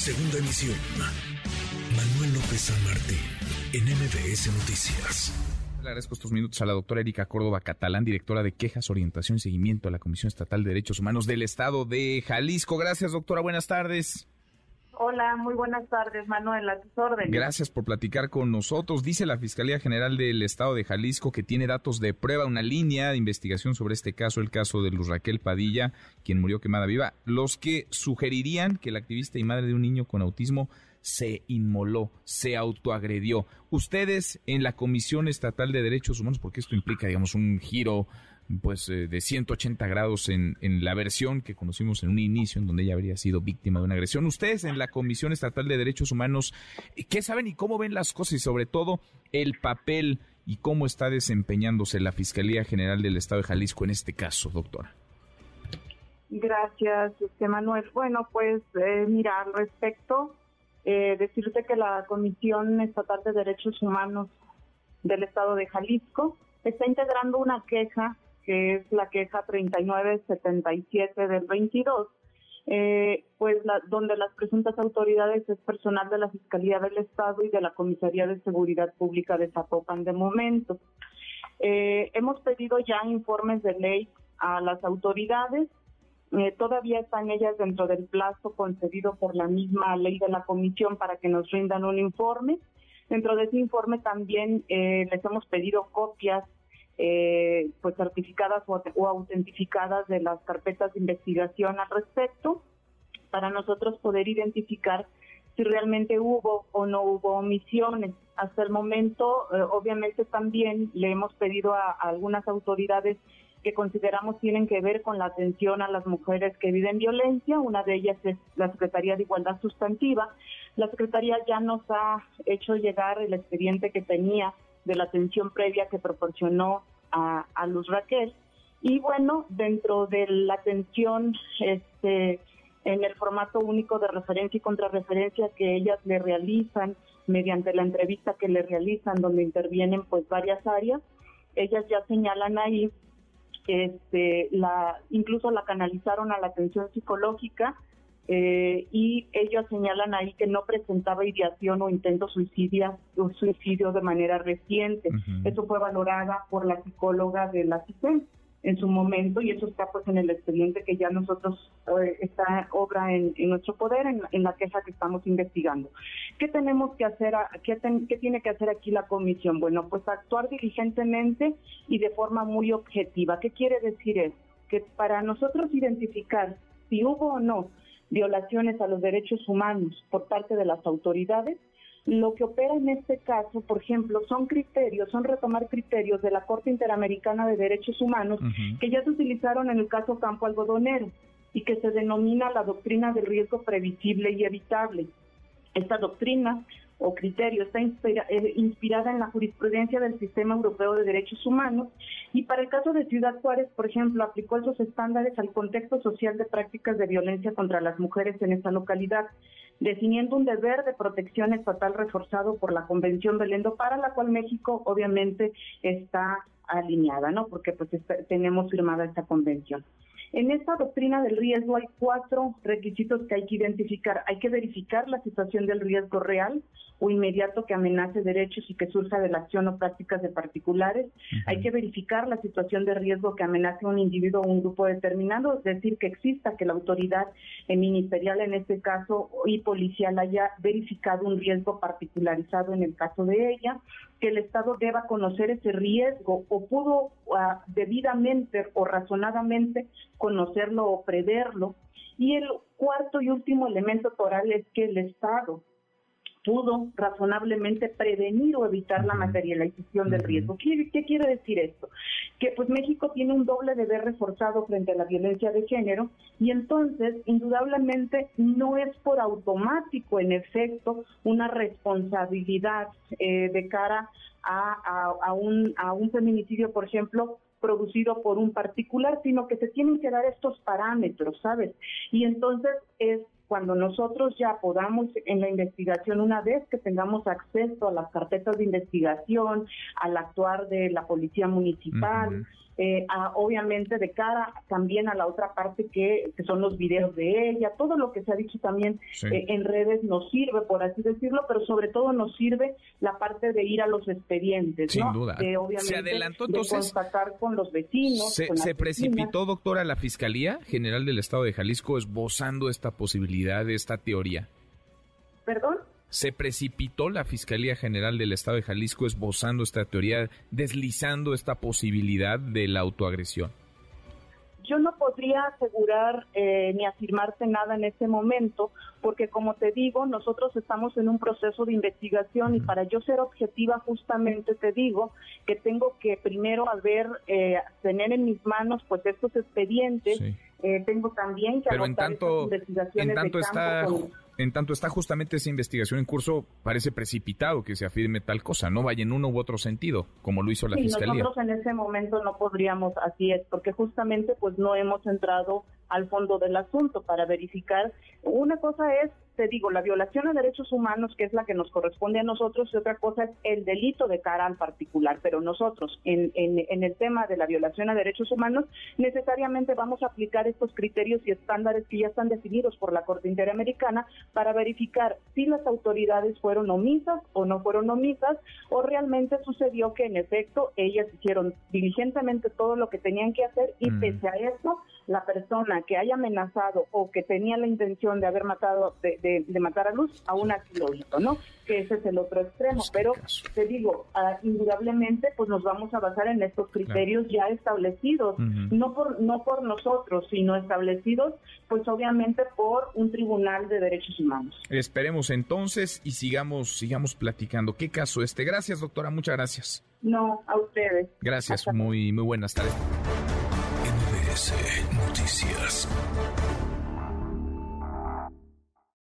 Segunda emisión. Manuel López San Martín, en MBS Noticias. Le agradezco estos minutos a la doctora Erika Córdoba Catalán, directora de Quejas, Orientación y Seguimiento a la Comisión Estatal de Derechos Humanos del Estado de Jalisco. Gracias, doctora. Buenas tardes. Hola, muy buenas tardes, Manuel, a órdenes. Gracias por platicar con nosotros. Dice la Fiscalía General del Estado de Jalisco que tiene datos de prueba, una línea de investigación sobre este caso, el caso de Luz Raquel Padilla, quien murió quemada viva, los que sugerirían que la activista y madre de un niño con autismo se inmoló, se autoagredió. Ustedes en la Comisión Estatal de Derechos Humanos, porque esto implica, digamos, un giro pues eh, de 180 grados en, en, la versión que conocimos en un inicio en donde ella habría sido víctima de una agresión. Ustedes en la Comisión Estatal de Derechos Humanos, ¿qué saben y cómo ven las cosas y sobre todo el papel y cómo está desempeñándose la Fiscalía General del Estado de Jalisco en este caso, doctora? Gracias, este Manuel. Bueno, pues eh, mira, al respecto, eh, decirte que la Comisión Estatal de Derechos Humanos del Estado de Jalisco está integrando una queja que es la queja 3977 del 22, eh, pues donde las presuntas autoridades es personal de la Fiscalía del Estado y de la Comisaría de Seguridad Pública de Zapopan de momento. Eh, hemos pedido ya informes de ley a las autoridades, eh, todavía están ellas dentro del plazo concedido por la misma ley de la comisión para que nos rindan un informe. Dentro de ese informe también les hemos pedido copias eh, pues certificadas o, autentificadas de las carpetas de investigación al respecto para nosotros poder identificar si realmente hubo o no hubo omisiones. Hasta el momento, eh, obviamente también le hemos pedido a, algunas autoridades que consideramos tienen que ver con la atención a las mujeres que viven violencia. Una de ellas es la Secretaría de Igualdad Sustantiva. La Secretaría ya nos ha hecho llegar el expediente que tenía de la atención previa que proporcionó a, Luz Raquel. Y bueno, dentro de la atención este, en el formato único de referencia y contrarreferencia que ellas le realizan mediante la entrevista que le realizan, donde intervienen pues varias áreas, ellas ya señalan ahí este, la, incluso la canalizaron a la atención psicológica eh, y ellos señalan ahí que no presentaba ideación o intento suicidio, suicidio de manera reciente. Eso fue valorada por la psicóloga de la CISEN en su momento y eso está pues en el expediente que ya nosotros eh, está obra en, nuestro poder en, la queja que estamos investigando. ¿Qué tenemos que hacer? qué, ¿Qué tiene que hacer aquí la comisión? Bueno, pues actuar diligentemente y de forma muy objetiva. ¿Qué quiere decir eso? Que para nosotros identificar si hubo o no violaciones a los derechos humanos por parte de las autoridades, lo que opera en este caso, por ejemplo, son criterios, son retomar criterios de la Corte Interamericana de Derechos Humanos que ya se utilizaron en el caso Campo Algodonero y que se denomina la doctrina del riesgo previsible y evitable. Esta doctrina o criterio está eh, inspirada en la jurisprudencia del Sistema Europeo de Derechos Humanos y para el caso de Ciudad Juárez, por ejemplo, aplicó esos estándares al contexto social de prácticas de violencia contra las mujeres en esa localidad, definiendo un deber de protección estatal reforzado por la Convención Belendo, para la cual México obviamente está alineada, ¿no? Porque pues tenemos firmada esta convención. En esta doctrina del riesgo hay cuatro requisitos que hay que identificar. Hay que verificar la situación del riesgo real o inmediato que amenace derechos y que surja de la acción o prácticas de particulares. Hay que verificar la situación de riesgo que amenace a un individuo o un grupo determinado, es decir, que exista que la autoridad ministerial en este caso y policial haya verificado un riesgo particularizado en el caso de ella que el Estado deba conocer ese riesgo o pudo ah, debidamente o razonadamente conocerlo o preverlo. Y el cuarto y último elemento toral es que el Estado pudo razonablemente prevenir o evitar la materialización del riesgo. ¿Qué, ¿Qué, quiere decir esto? Que pues México tiene un doble deber reforzado frente a la violencia de género y entonces indudablemente no es por automático en efecto una responsabilidad eh, de cara a, a, un, a un feminicidio, por ejemplo, producido por un particular, sino que se tienen que dar estos parámetros, ¿sabes? Y entonces es cuando nosotros ya podamos en la investigación, una vez que tengamos acceso a las carpetas de investigación, al actuar de la policía municipal, eh, obviamente de cara también a la otra parte que, son los videos de ella, todo lo que se ha dicho también eh, en redes nos sirve, por así decirlo, pero sobre todo nos sirve la parte de ir a los expedientes. Sin duda. se adelantó entonces. con los vecinos. Se, precipitó, doctora, la Fiscalía General del Estado de Jalisco esbozando esta posibilidad, esta teoría. ¿Perdón? Se precipitó la Fiscalía General del Estado de Jalisco esbozando esta teoría, deslizando esta posibilidad de la autoagresión? Yo no podría asegurar eh, ni afirmarte nada en este momento, porque como te digo, nosotros estamos en un proceso de investigación y para yo ser objetiva justamente te digo que tengo que primero haber, eh, tener en mis manos pues estos expedientes, eh, tengo también que Pero en tanto, en tanto está... En tanto está justamente esa investigación en curso, parece precipitado que se afirme tal cosa, no vaya en uno u otro sentido, como lo hizo la sí, Fiscalía. Nosotros en ese momento no podríamos, así es, porque justamente pues no hemos entrado al fondo del asunto para verificar. Una cosa es, te digo, la violación a derechos humanos, que es la que nos corresponde a nosotros, y otra cosa es el delito de cara al particular. Pero nosotros, en, en, el tema de la violación a derechos humanos, necesariamente vamos a aplicar estos criterios y estándares que ya están definidos por la Corte Interamericana para verificar si las autoridades fueron omisas o no fueron omisas, o realmente sucedió que en efecto ellas hicieron diligentemente todo lo que tenían que hacer y mm. pese a eso, la persona que haya amenazado o que tenía la intención de haber matado, de, matar a Luz, aún así lo hizo, ¿no? Que ese es el otro extremo. Pero te digo, uh, indudablemente, pues nos vamos a basar en estos criterios ya establecidos, no por no por nosotros, sino establecidos, pues obviamente por un tribunal de derechos humanos. Esperemos entonces y sigamos sigamos platicando. ¿Qué caso este? Gracias, doctora. Muchas gracias. No, a ustedes. Gracias. Muy muy buenas tardes. Noticias.